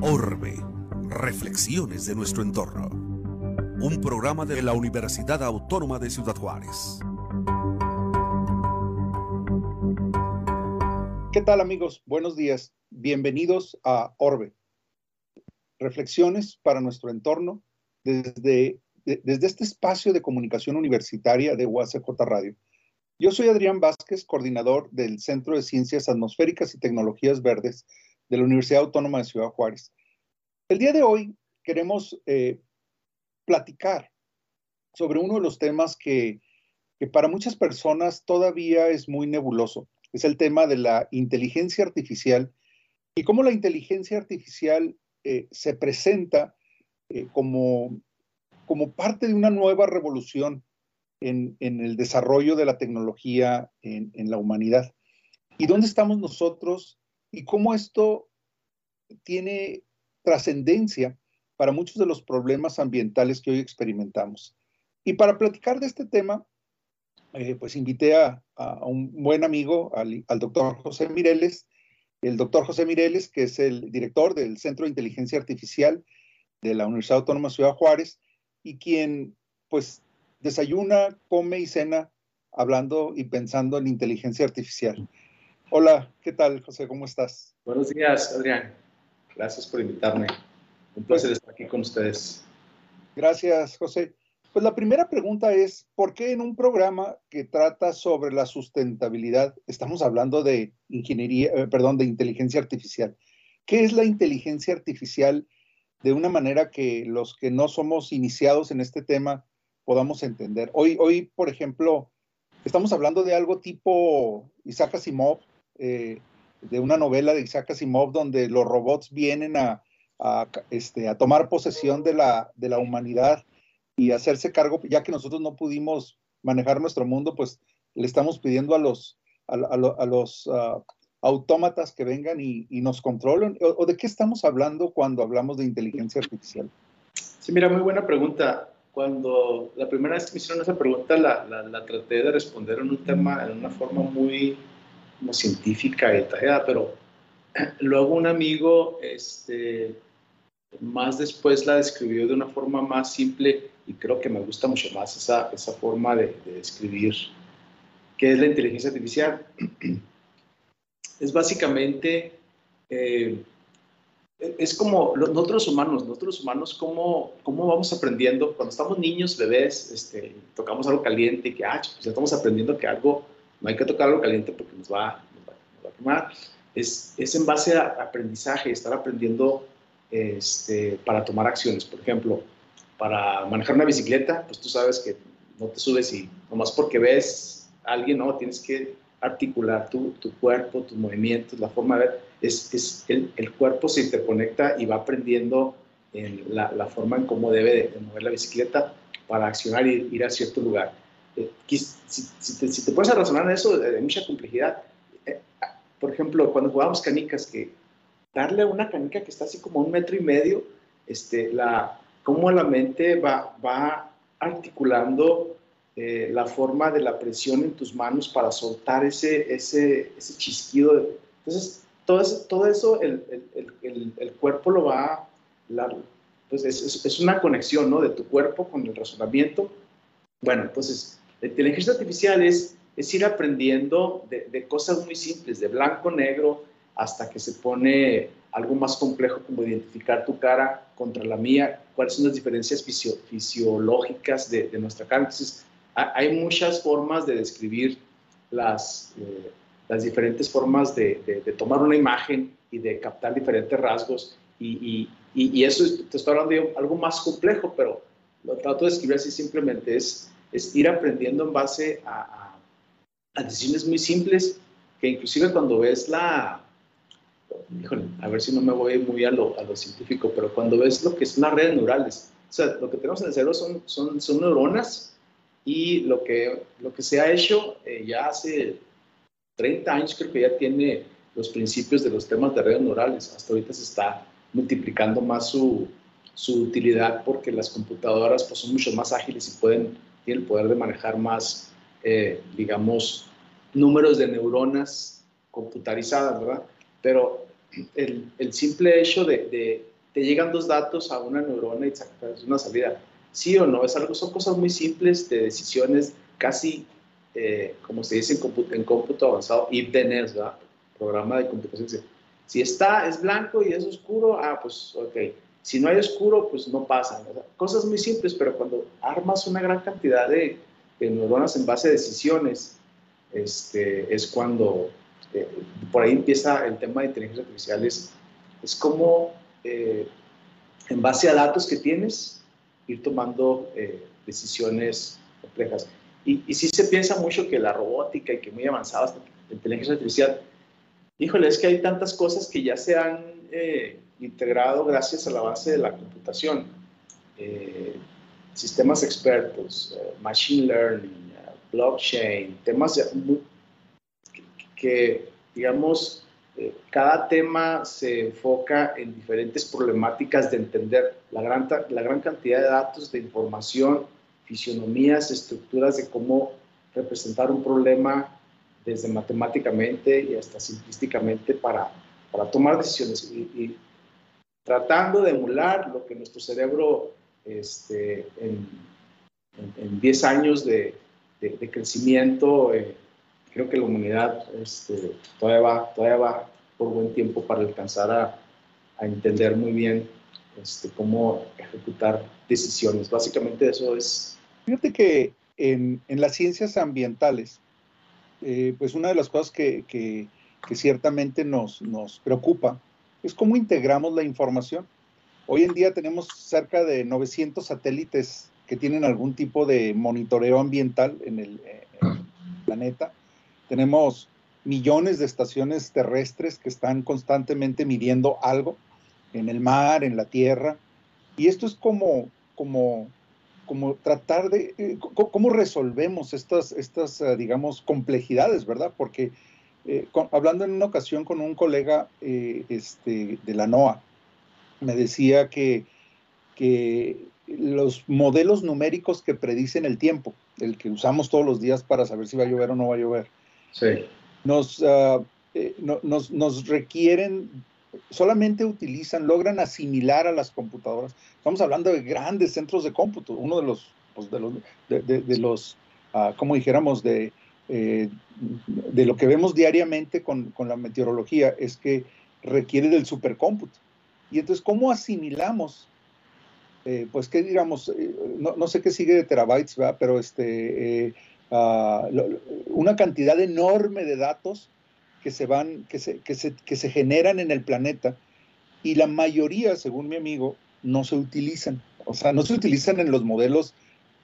Orbe, reflexiones de nuestro entorno. Un programa de la Universidad Autónoma de Ciudad Juárez. ¿Qué tal amigos? Buenos días. Bienvenidos a Orbe. Reflexiones para nuestro entorno desde, desde este espacio de comunicación universitaria de UACJ Radio. Yo soy Adrián Vázquez, coordinador del Centro de Ciencias Atmosféricas y Tecnologías Verdes de la Universidad Autónoma de Ciudad Juárez. El día de hoy queremos eh, platicar sobre uno de los temas que, para muchas personas todavía es muy nebuloso es el tema de la inteligencia artificial y cómo la inteligencia artificial eh, se presenta eh, como parte de una nueva revolución en, el desarrollo de la tecnología en, en, la humanidad. ¿Y dónde estamos nosotros? Y cómo esto tiene trascendencia para muchos de los problemas ambientales que hoy experimentamos. Y para platicar de este tema, eh, pues invité a, un buen amigo, al, doctor José Mireles, el doctor José Mireles, que es el director del Centro de Inteligencia Artificial de la Universidad Autónoma de Ciudad Juárez, y quien pues desayuna, come y cena hablando y pensando en inteligencia artificial. Hola, ¿qué tal, José? ¿Cómo estás? Buenos días, Adrián. Gracias por invitarme. Un placer pues estar aquí con ustedes. Gracias, José. Pues la primera pregunta es, ¿por qué en un programa que trata sobre la sustentabilidad estamos hablando de ingeniería, eh, perdón, de inteligencia artificial? ¿Qué es la inteligencia artificial de una manera que los que no somos iniciados en este tema podamos entender? Hoy, hoy por ejemplo, estamos hablando de algo tipo Isaac Asimov, eh, de una novela de Isaac Asimov donde los robots vienen a, este, a tomar posesión de la, de la humanidad y hacerse cargo, ya que nosotros no pudimos manejar nuestro mundo, pues le estamos pidiendo a los, a, los ah, autómatas que vengan y, nos controlen. O, de qué estamos hablando cuando hablamos de inteligencia artificial? Sí, mira, muy buena pregunta. Cuando la primera vez que me hicieron esa pregunta, la, la, traté de responder en un tema, en una forma muy como científica y detallada, pero luego un amigo, este, más después la describió de una forma más simple y creo que me gusta mucho más esa, esa forma de, describir qué es la inteligencia artificial. Es básicamente, eh, es como nosotros humanos, nosotros humanos, ¿cómo, ¿cómo vamos aprendiendo? Cuando estamos niños, bebés, este, tocamos algo caliente y que, ah, pues ya estamos aprendiendo que algo, no hay que tocar algo caliente porque nos va, nos va, a quemar. Es, es, en base a aprendizaje, estar aprendiendo este, para tomar acciones. Por ejemplo, para manejar una bicicleta, pues tú sabes que no te subes y nomás porque ves a alguien, no, tienes que articular tu, tu cuerpo, tus movimientos, la forma de ver, es, es el, el, cuerpo se interconecta y va aprendiendo en la, la, forma en cómo debe de, mover la bicicleta para accionar y ir a cierto lugar. Eh, si, si, te, si, puedes razonar en eso, hay mucha complejidad. Eh, por ejemplo, cuando jugamos canicas, que darle a una canica que está así como un metro y medio, este, la, cómo la mente va, va articulando eh, la forma de la presión en tus manos para soltar ese, ese, ese chisquido. Entonces, todo eso, todo eso el, el, el, cuerpo lo va, la, pues es, es, una conexión ¿no? de tu cuerpo con el razonamiento. Bueno, entonces, la inteligencia artificial es, es ir aprendiendo de, de cosas muy simples, de blanco, negro, hasta que se pone algo más complejo como identificar tu cara contra la mía, cuáles son las diferencias fisiológicas de, nuestra cara. Entonces, hay muchas formas de describir las, eh, las diferentes formas de, tomar una imagen y de captar diferentes rasgos. Y, y, eso te estoy hablando de algo más complejo, pero lo trato de describir así simplemente. Es, es ir aprendiendo en base a, a decisiones muy simples que inclusive cuando ves la, híjole, a ver si no me voy muy a lo, a lo científico, pero cuando ves lo que son las redes neurales, o sea, lo que tenemos en el cerebro son, son, son neuronas y lo que, lo que se ha hecho eh, ya hace 30 años, creo que ya tiene los principios de los temas de redes neurales. Hasta ahorita se está multiplicando más su, su utilidad porque las computadoras pues, son mucho más ágiles y pueden, tienen el poder de manejar más, eh, digamos, números de neuronas computarizadas, ¿verdad? Pero el, el simple hecho de, de, te llegan dos datos a una neurona y sacas una salida, sí o no, es algo, son cosas muy simples de decisiones casi, eh, como se dice en cómputo, en cómputo avanzado, if then else, ¿verdad? Programa de computación. Si está, es blanco y es oscuro, ah, pues ok. Si no hay oscuro, pues no pasa. ¿verdad? Cosas muy simples, pero cuando armas una gran cantidad de, de neuronas en base a decisiones, este, es cuando eh, por ahí empieza el tema de inteligencia artificial, es, es como eh, en base a datos que tienes, ir tomando eh, decisiones complejas. Y, y sí se piensa mucho que la robótica y que muy avanzada la inteligencia artificial, híjole, es que hay tantas cosas que ya se han eh, integrado gracias al avance de la computación. Eh, sistemas expertos, eh, machine learning, blockchain, temas muy, que, que, digamos, eh, cada tema se enfoca en diferentes problemáticas de entender la gran, la gran cantidad de datos, de información, fisionomías, estructuras de cómo representar un problema desde matemáticamente y hasta simplísticamente para, para tomar decisiones. Y, tratando de emular lo que nuestro cerebro este, en, en, en 10 años de, de, de crecimiento, eh, creo que la humanidad este, todavía, va, todavía va por buen tiempo para alcanzar a, entender muy bien este, cómo ejecutar decisiones. Básicamente eso es... Fíjate que en, en las ciencias ambientales, eh, pues una de las cosas que, que, que ciertamente nos, nos, preocupa es cómo integramos la información. Hoy en día tenemos cerca de 900 satélites que tienen algún tipo de monitoreo ambiental en el, en el planeta. Tenemos millones de estaciones terrestres que están constantemente midiendo algo en el mar, en la tierra. Y esto es como, como, como tratar de, eh, cómo resolvemos estas, estas uh, digamos, complejidades, ¿verdad? Porque eh, hablando en una ocasión con un colega eh, este, de la NOAA, me decía que, que los modelos numéricos que predicen el tiempo, el que usamos todos los días para saber si va a llover o no va a llover, sí. nos, uh, eh, no, nos, nos requieren solamente utilizan, logran asimilar a las computadoras. Estamos hablando de grandes centros de cómputo, uno de los, pues de los, de, de, de los uh, como dijéramos, de, eh, de lo que vemos diariamente con, con, la meteorología es que requiere del supercómputo. Y entonces, ¿cómo asimilamos? Eh, pues, ¿qué digamos? Eh, no, no, sé qué sigue de terabytes, ¿verdad? Pero este, lo, una cantidad enorme de datos que se van, que se, que se, que se generan en el planeta y la mayoría, según mi amigo, no se utilizan. O sea, no se utilizan en los modelos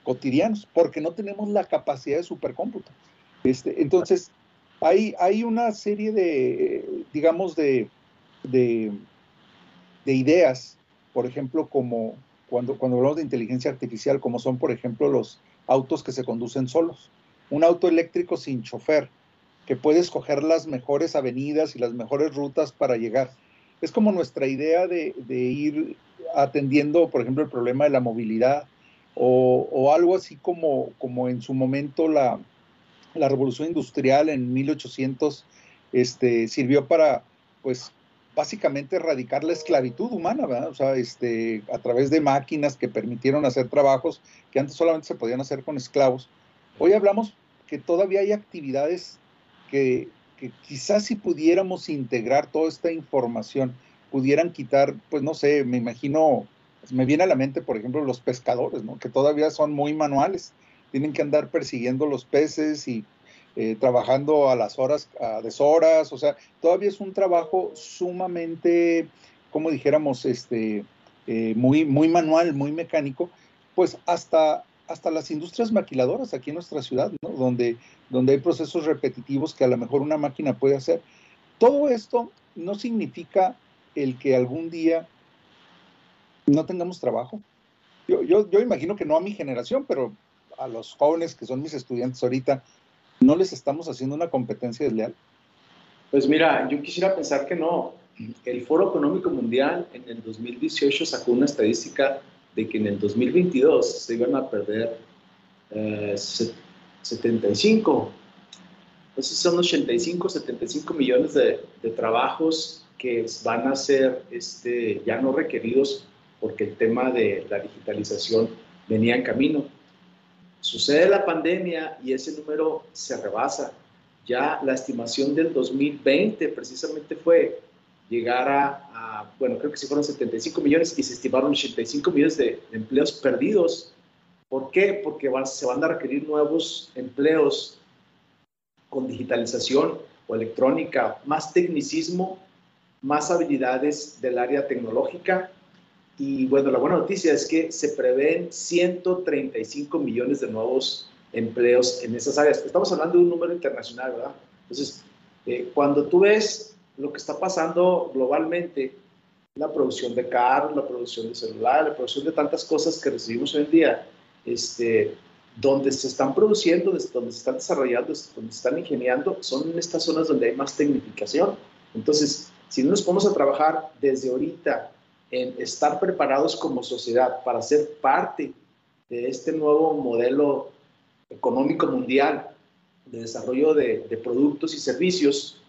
cotidianos porque no tenemos la capacidad de supercómputo. Este, entonces, hay, hay una serie de, digamos, de, de, de, ideas, por ejemplo, como cuando, cuando hablamos de inteligencia artificial, como son, por ejemplo, los autos que se conducen solos. Un auto eléctrico sin chofer, que puede escoger las mejores avenidas y las mejores rutas para llegar. Es como nuestra idea de, de ir atendiendo, por ejemplo, el problema de la movilidad o, o algo así como, como en su momento la, la revolución industrial en 1800 este, sirvió para, pues, básicamente erradicar la esclavitud humana, ¿verdad? O sea, este, a través de máquinas que permitieron hacer trabajos que antes solamente se podían hacer con esclavos. Hoy hablamos que todavía hay actividades que, que, quizás si pudiéramos integrar toda esta información, pudieran quitar, pues no sé, me imagino, me viene a la mente, por ejemplo, los pescadores, ¿no? Que todavía son muy manuales, tienen que andar persiguiendo los peces y eh, trabajando a las horas, a deshoras, o sea, todavía es un trabajo sumamente, como dijéramos, este, eh, muy, muy manual, muy mecánico, pues hasta hasta las industrias maquiladoras aquí en nuestra ciudad, ¿no? donde, donde hay procesos repetitivos que a lo mejor una máquina puede hacer. Todo esto no significa el que algún día no tengamos trabajo. Yo, yo, yo imagino que no a mi generación, pero a los jóvenes que son mis estudiantes ahorita, ¿no les estamos haciendo una competencia desleal? Pues mira, yo quisiera pensar que no. El Foro Económico Mundial en el 2018 sacó una estadística de que en el 2022 se iban a perder eh, 75 Entonces son 85, 75 millones de, de trabajos que van a ser este, ya no requeridos porque el tema de la digitalización venía en camino. Sucede la pandemia y ese número se rebasa. Ya la estimación del 2020 precisamente fue llegar a, bueno, creo que sí fueron 75 millones y se estimaron 85 millones de, empleos perdidos. ¿Por qué? Porque se van a requerir nuevos empleos con digitalización o electrónica, más tecnicismo, más habilidades del área tecnológica. Y bueno, la buena noticia es que se prevén 135 millones de nuevos empleos en esas áreas. Estamos hablando de un número internacional, ¿verdad? Entonces, eh, cuando tú ves lo que está pasando globalmente, la producción de carros, la producción de celular, la producción de tantas cosas que recibimos hoy en día, este, donde se están produciendo, donde se están desarrollando, donde se están ingeniando, son en estas zonas donde hay más tecnificación. Entonces, si no nos ponemos a trabajar desde ahorita en estar preparados como sociedad para ser parte de este nuevo modelo económico mundial de desarrollo de, de productos y servicios,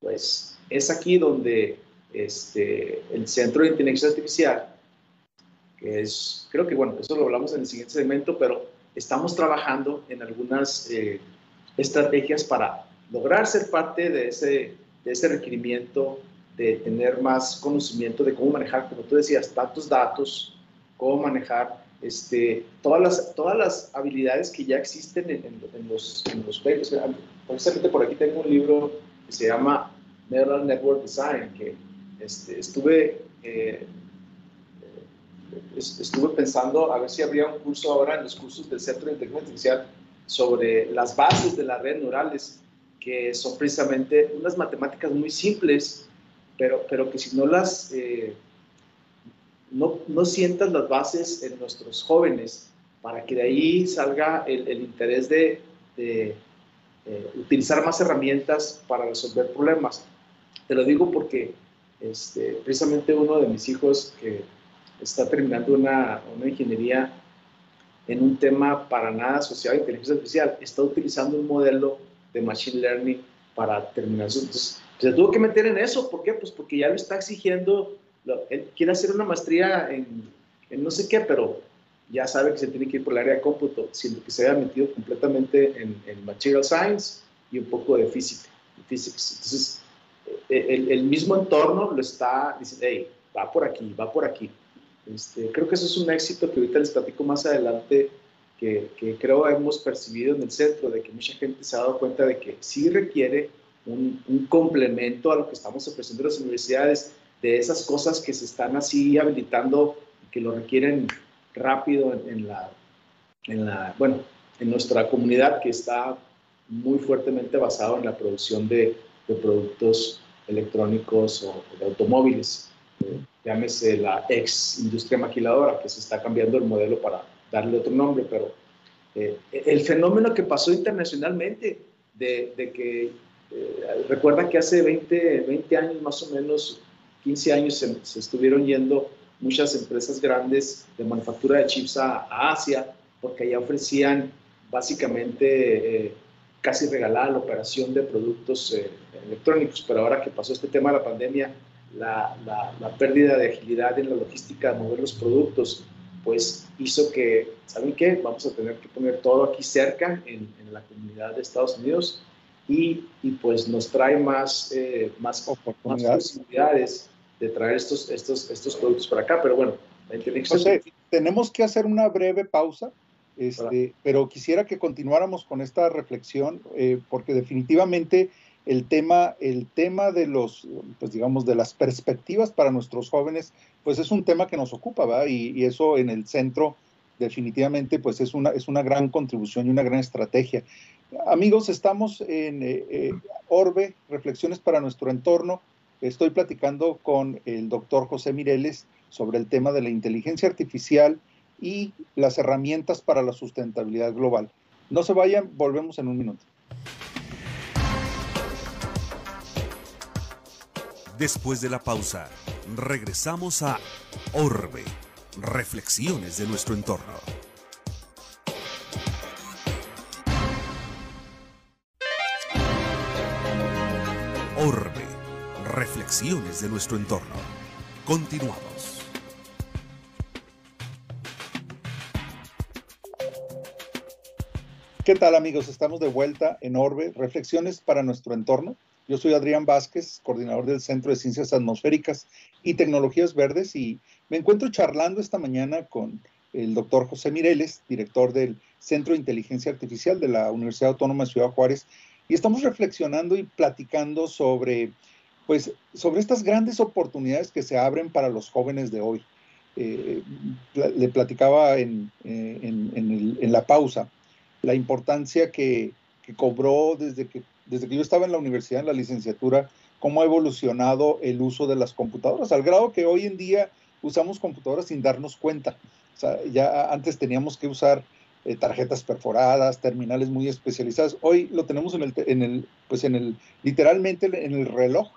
pues es aquí donde este, el Centro de Inteligencia Artificial, que es, creo que bueno, eso lo hablamos en el siguiente segmento, pero estamos trabajando en algunas eh, estrategias para lograr ser parte de ese, de ese requerimiento de tener más conocimiento de cómo manejar, como tú decías, tantos datos, cómo manejar este, todas, las, todas las habilidades que ya existen en, en, los, en los Precisamente por aquí tengo un libro que se llama Neural Network Design, que este, estuve, eh, estuve pensando a ver si habría un curso ahora en los cursos del Centro de Inteligencia Artificial sobre las bases de las redes neurales, que son precisamente unas matemáticas muy simples, pero, pero que si no las, eh, no, no sientas las bases en nuestros jóvenes, para que de ahí salga el, el interés de, de eh, utilizar más herramientas para resolver problemas. Te lo digo porque este, precisamente uno de mis hijos que está terminando una, una ingeniería en un tema para nada asociado a inteligencia artificial, está utilizando un modelo de machine learning para terminar su... Entonces, se tuvo que meter en eso. ¿Por qué? Pues porque ya lo está exigiendo. él quiere hacer una maestría en, en, no sé qué, pero ya sabe que se tiene que ir por el área de cómputo, siendo que se haya metido completamente en, en material science y un poco de física, physics. Entonces, el, mismo entorno lo está diciendo, hey, va por aquí, va por aquí. Este, creo que eso es un éxito que ahorita les platico más adelante, que, que, creo hemos percibido en el centro, de que mucha gente se ha dado cuenta de que sí requiere un, complemento a lo que estamos ofreciendo en las universidades, de esas cosas que se están así habilitando, que lo requieren rápido en, la, en la, bueno, en nuestra comunidad que está muy fuertemente basado en la producción de, productos electrónicos o de automóviles. Eh, llámese la ex industria maquiladora, que se está cambiando el modelo para darle otro nombre, pero eh, el fenómeno que pasó internacionalmente, de que eh, recuerda que hace 20, 20 años más o menos, 15 años se, estuvieron yendo muchas empresas grandes de manufactura de chips a, Asia, porque allá ofrecían básicamente casi regalada la operación de productos eh, electrónicos, pero ahora que pasó este tema de la pandemia, la, pérdida de agilidad en la logística de mover los productos, pues hizo que, ¿saben qué? Vamos a tener que poner todo aquí cerca, en la comunidad de Estados Unidos, y, y pues nos trae más, eh, más, más, posibilidades de traer estos, estos, estos productos para acá, pero bueno, la tenemos que hacer una breve pausa este, pero quisiera que continuáramos con esta reflexión, eh, porque definitivamente el tema, el tema de los, pues digamos, de las perspectivas para nuestros jóvenes, pues es un tema que nos ocupa, ¿verdad? Y, eso en el centro definitivamente, pues es una, es una gran contribución y una gran estrategia. Amigos, estamos en eh, eh, Orbe, Reflexiones para nuestro entorno. Estoy platicando con el doctor José Mireles sobre el tema de la inteligencia artificial y las herramientas para la sustentabilidad global. No se vayan, volvemos en un minuto. Después de la pausa, regresamos a Orbe, reflexiones de nuestro entorno. De nuestro entorno. Continuamos. ¿Qué tal amigos? Estamos de vuelta en Orbe, Reflexiones para nuestro entorno. Yo soy Adrián Vázquez, coordinador del Centro de Ciencias Atmosféricas y Tecnologías Verdes y me encuentro charlando esta mañana con el doctor José Mireles, director del Centro de Inteligencia Artificial de la Universidad Autónoma de Ciudad Juárez, y estamos reflexionando y platicando sobre, pues, sobre estas grandes oportunidades que se abren para los jóvenes de hoy. Eh, le platicaba en, eh, en la pausa la importancia que, cobró desde que, desde que yo estaba en la universidad, en la licenciatura, cómo ha evolucionado el uso de las computadoras, al grado que hoy en día usamos computadoras sin darnos cuenta. O sea, ya antes teníamos que usar eh, tarjetas perforadas, terminales muy especializadas. Hoy lo tenemos en el, en el, pues en el, literalmente en el reloj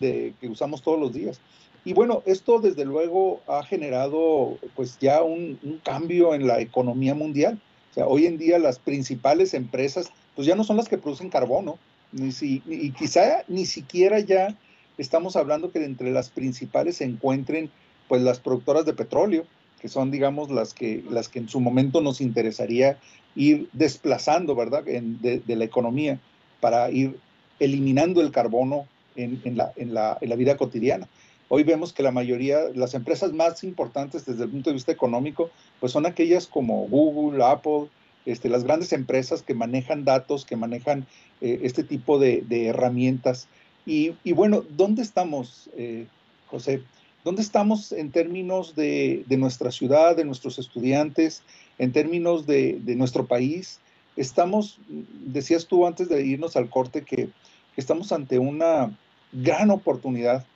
de, que usamos todos los días. Y bueno, esto desde luego ha generado pues ya un, cambio en la economía mundial. O sea, hoy en día las principales empresas, pues ya no son las que producen carbono, ni si, y quizá ni siquiera ya estamos hablando que entre las principales se encuentren pues las productoras de petróleo, que son digamos las que, las que en su momento nos interesaría ir desplazando, ¿verdad?, de, la economía para ir eliminando el carbono en, la, en, la, en la vida cotidiana. Hoy vemos que la mayoría, las empresas más importantes desde el punto de vista económico, pues son aquellas como Google, Apple, este, las grandes empresas que manejan datos, que manejan eh, este tipo de, herramientas. Y, bueno, ¿dónde estamos, eh, José? ¿Dónde estamos en términos de, nuestra ciudad, de nuestros estudiantes, en términos de, nuestro país? Estamos, decías tú antes de irnos al corte, que estamos ante una gran oportunidad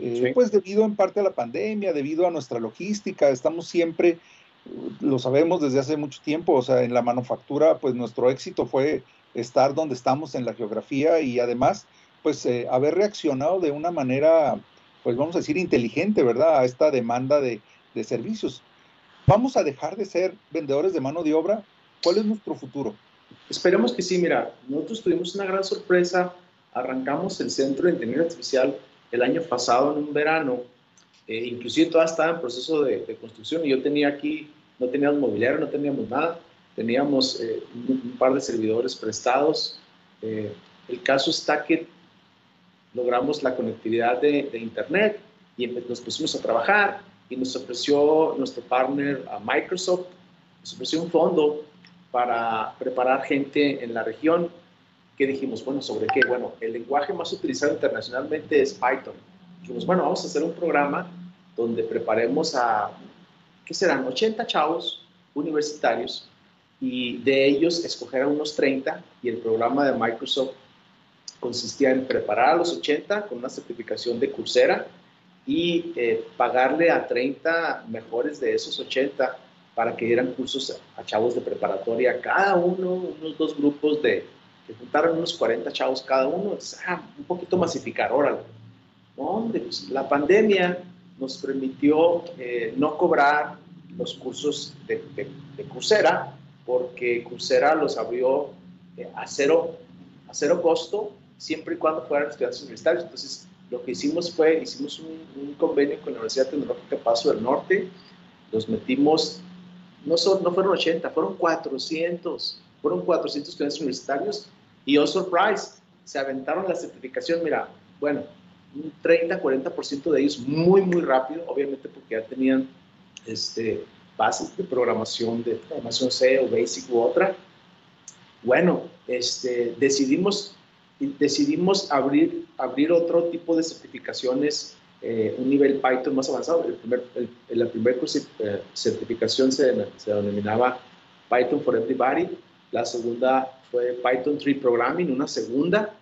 eh, pues debido en parte a la pandemia, debido a nuestra logística, estamos siempre, lo sabemos desde hace mucho tiempo, o sea, en la manufactura, pues nuestro éxito fue estar donde estamos en la geografía y además, pues eh, haber reaccionado de una manera, pues vamos a decir, inteligente, ¿verdad? A esta demanda de, de servicios. ¿Vamos a dejar de ser vendedores de mano de obra? ¿Cuál es nuestro futuro? Esperemos que sí, mira, nosotros tuvimos una gran sorpresa, arrancamos el Centro de Inteligencia Artificial el año pasado en un verano, eh, inclusive toda estaba en proceso de, construcción y yo tenía aquí, no teníamos mobiliario, no teníamos nada, teníamos eh, un, par de servidores prestados. Eh, el caso está que logramos la conectividad de, Internet y nos pusimos a trabajar y nos ofreció nuestro partner a Microsoft, nos ofreció un fondo para preparar gente en la región ¿qué dijimos? Bueno, ¿sobre qué? Bueno, el lenguaje más utilizado internacionalmente es Python. Dijimos, bueno, vamos a hacer un programa donde preparemos a, ¿qué serán? 80 chavos universitarios y de ellos escoger a unos 30 y el programa de Microsoft consistía en preparar a los 80 con una certificación de Coursera y eh, pagarle a 30 mejores de esos 80 para que dieran cursos a chavos de preparatoria, cada uno, unos dos grupos de que juntaron unos 40 chavos cada uno, ah, un poquito masificar, órale. ¿Dónde? Pues la pandemia nos permitió eh, no cobrar los cursos de, de, Coursera, porque Coursera los abrió eh, a, cero, a cero costo, siempre y cuando fueran estudiantes universitarios. Entonces, lo que hicimos fue, hicimos un, convenio con la Universidad Tecnológica Paso del Norte, los metimos, no, son, no fueron 80, fueron 400, fueron 400 estudiantes universitarios y oh surprise, se aventaron la certificación, mira, bueno, un 30, 40% de ellos muy, muy rápido, obviamente porque ya tenían este, bases de programación, de programación C o Basic u otra. Bueno, este, decidimos, decidimos abrir, abrir otro tipo de certificaciones, eh, un nivel Python más avanzado. El primer, la primera eh, certificación se, se denominaba Python for Everybody, la segunda fue Python 3 Programming, una segunda,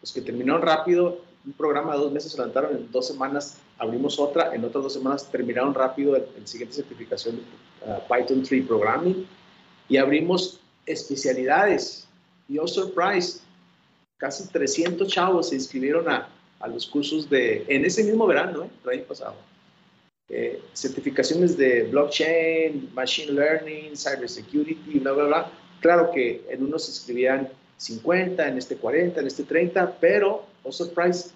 los que terminaron rápido, un programa de dos meses se levantaron, en dos semanas abrimos otra, en otras dos semanas terminaron rápido el, siguiente certificación uh, Python 3 Programming y abrimos especialidades. Y oh surprise, casi 300 chavos se inscribieron a, a los cursos de, en ese mismo verano, ¿eh? el año pasado. Eh, certificaciones de blockchain, machine learning, cybersecurity, bla, bla, bla. Claro que en unos se inscribían 50, en este 40, en este 30, pero, oh surprise,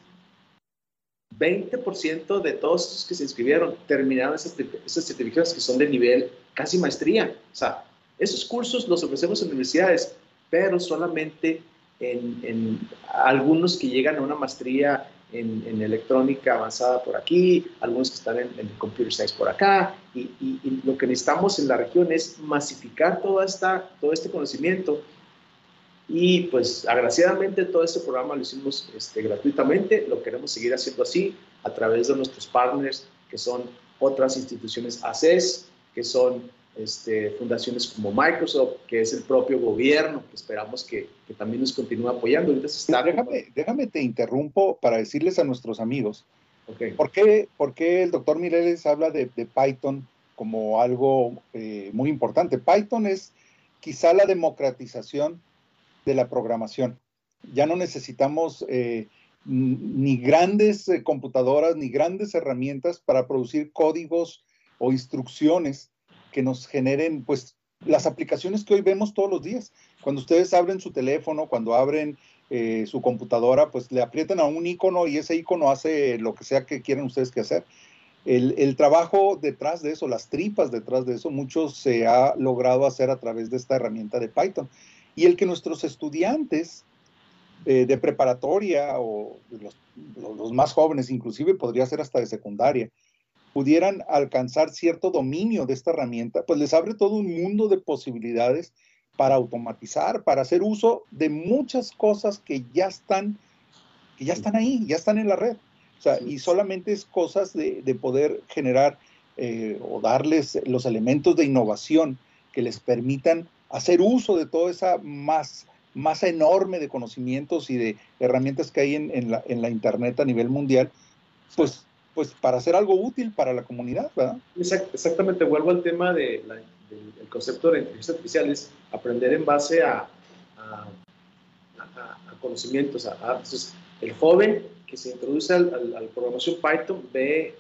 20% de todos los que se inscribieron terminaron esas, esas certificaciones que son de nivel casi maestría. O sea, esos cursos los ofrecemos en universidades, pero solamente en, algunos que llegan a una maestría en, electrónica avanzada por aquí, algunos que están en, en computer science por acá, y, lo que necesitamos en la región es masificar toda esta, todo este conocimiento. Y pues agraciadamente todo este programa lo hicimos este, gratuitamente, lo queremos seguir haciendo así a través de nuestros partners que son otras instituciones ACES, que son este, fundaciones como Microsoft, que es el propio gobierno, que esperamos que, que también nos continúe apoyando. déjame, déjame te interrumpo para decirles a nuestros amigos, okay. ¿por, qué, ¿por, qué, el doctor Mireles habla de, de Python como algo eh, muy importante? Python es quizá la democratización de la programación. Ya no necesitamos eh, ni grandes eh, computadoras ni grandes herramientas para producir códigos o instrucciones que nos generen pues las aplicaciones que hoy vemos todos los días. Cuando ustedes abren su teléfono, cuando abren eh, su computadora, pues le aprietan a un icono y ese icono hace lo que sea que quieran ustedes que hacer. El, el, trabajo detrás de eso, las tripas detrás de eso, mucho se ha logrado hacer a través de esta herramienta de Python y el que nuestros estudiantes eh, de preparatoria o los, los, más jóvenes, inclusive podría ser hasta de secundaria, pudieran alcanzar cierto dominio de esta herramienta, pues les abre todo un mundo de posibilidades para automatizar, para hacer uso de muchas cosas que ya están, que ya están ahí, ya están en la red. O sea, y solamente es cosas de, de poder generar eh, o darles los elementos de innovación que les permitan hacer uso de toda esa más, masa enorme de conocimientos y de herramientas que hay en, la, en la, Internet a nivel mundial, pues, pues para hacer algo útil para la comunidad, ¿verdad? exactamente, vuelvo al tema de del concepto de la inteligencia artificial, es aprender en base a, a, conocimientos. entonces, el joven que se introduce al, al, programación Python ve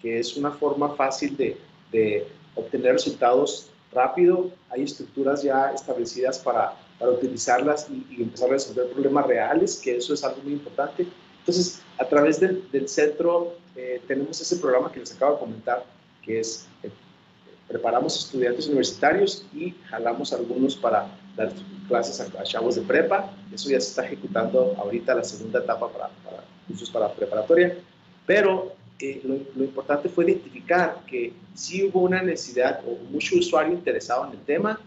que es una forma fácil de, obtener resultados rápido, hay estructuras ya establecidas para utilizarlas y, empezar a resolver problemas reales, que eso es algo muy importante. Entonces, a través del, del centro eh, tenemos ese programa que les acabo de comentar, que es, eh, preparamos estudiantes universitarios y jalamos algunos para dar clases a, chavos de prepa. Eso ya se está ejecutando ahorita la segunda etapa para, para cursos para preparatoria. Pero lo, importante fue identificar que sí hubo una necesidad o mucho usuario interesado en el tema,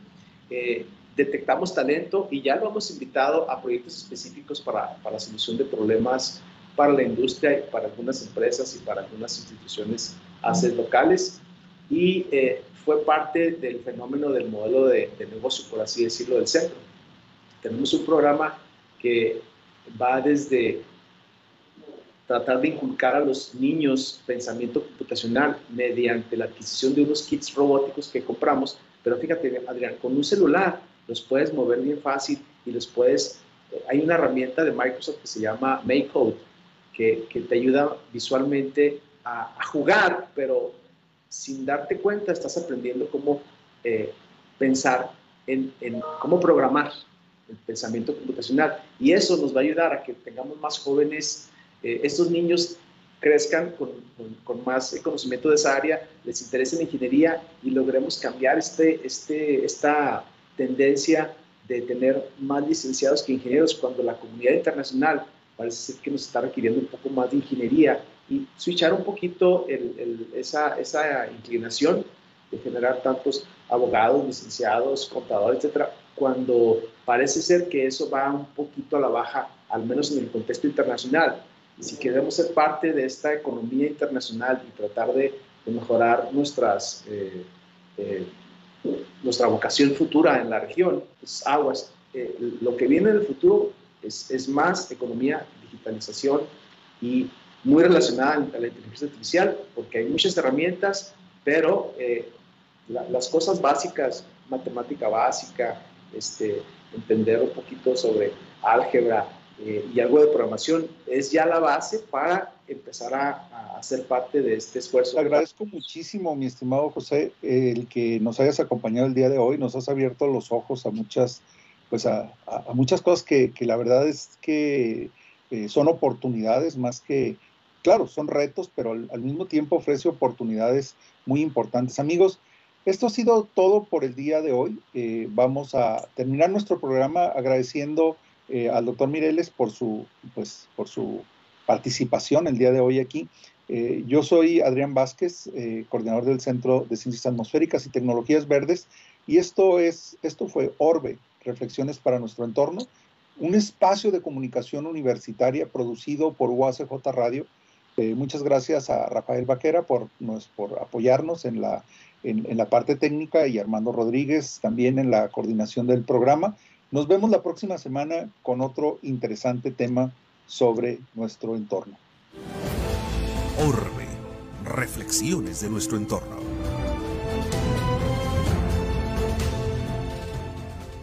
eh, detectamos talento y ya lo hemos invitado a proyectos específicos para, para, la solución de problemas para la industria y para algunas empresas y para algunas instituciones ACES locales y eh, fue parte del fenómeno del modelo de, de negocio, por así decirlo, del centro. Tenemos un programa que va desde tratar de inculcar a los niños pensamiento computacional mediante la adquisición de unos kits robóticos que compramos. Pero fíjate, Adrián, con un celular los puedes mover bien fácil y los puedes... Eh, hay una herramienta de Microsoft que se llama MakeCode, que, te ayuda visualmente a, jugar, pero sin darte cuenta estás aprendiendo cómo eh, pensar en, en cómo programar el pensamiento computacional. Y eso nos va a ayudar a que tengamos más jóvenes eh, estos niños crezcan con, con, más conocimiento de esa área, les interese la ingeniería y logremos cambiar este, este, esta tendencia de tener más licenciados que ingenieros cuando la comunidad internacional parece que nos está requiriendo un poco más de ingeniería y switchar un poquito el, esa, esa inclinación de generar tantos abogados, licenciados, contadores, etcétera, cuando parece ser que eso va un poquito a la baja, al menos en el contexto internacional si queremos ser parte de esta economía internacional y tratar de, mejorar nuestras, eh, eh, nuestra vocación futura en la región, pues aguas. Eh, lo que viene en el futuro es, es, más economía, digitalización y muy relacionada a la inteligencia artificial, porque hay muchas herramientas, pero las cosas básicas, matemática básica, este, entender un poquito sobre álgebra, eh, y algo de programación es ya la base para empezar a, a, ser parte de este esfuerzo. Te agradezco muchísimo, mi estimado José, el que nos hayas acompañado el día de hoy. Nos has abierto los ojos a muchas pues a, muchas cosas que, la verdad es que eh, son oportunidades más que, claro, son retos, pero al, mismo tiempo ofrece oportunidades muy importantes. Amigos, esto ha sido todo por el día de hoy. Eh, vamos a terminar nuestro programa agradeciendo eh, al doctor Mireles por su, pues, por su participación el día de hoy aquí. yo soy Adrián Vázquez, coordinador del Centro de Ciencias Atmosféricas y Tecnologías Verdes, y esto, es, esto fue Orbe, Reflexiones para nuestro entorno, un espacio de comunicación universitaria producido por UACJ Radio. Eh, muchas gracias a Rafael Vaquera por, por apoyarnos en la, en, la parte técnica y Armando Rodríguez también en la coordinación del programa. Nos vemos la próxima semana con otro interesante tema sobre nuestro entorno. Orbe, reflexiones de nuestro entorno.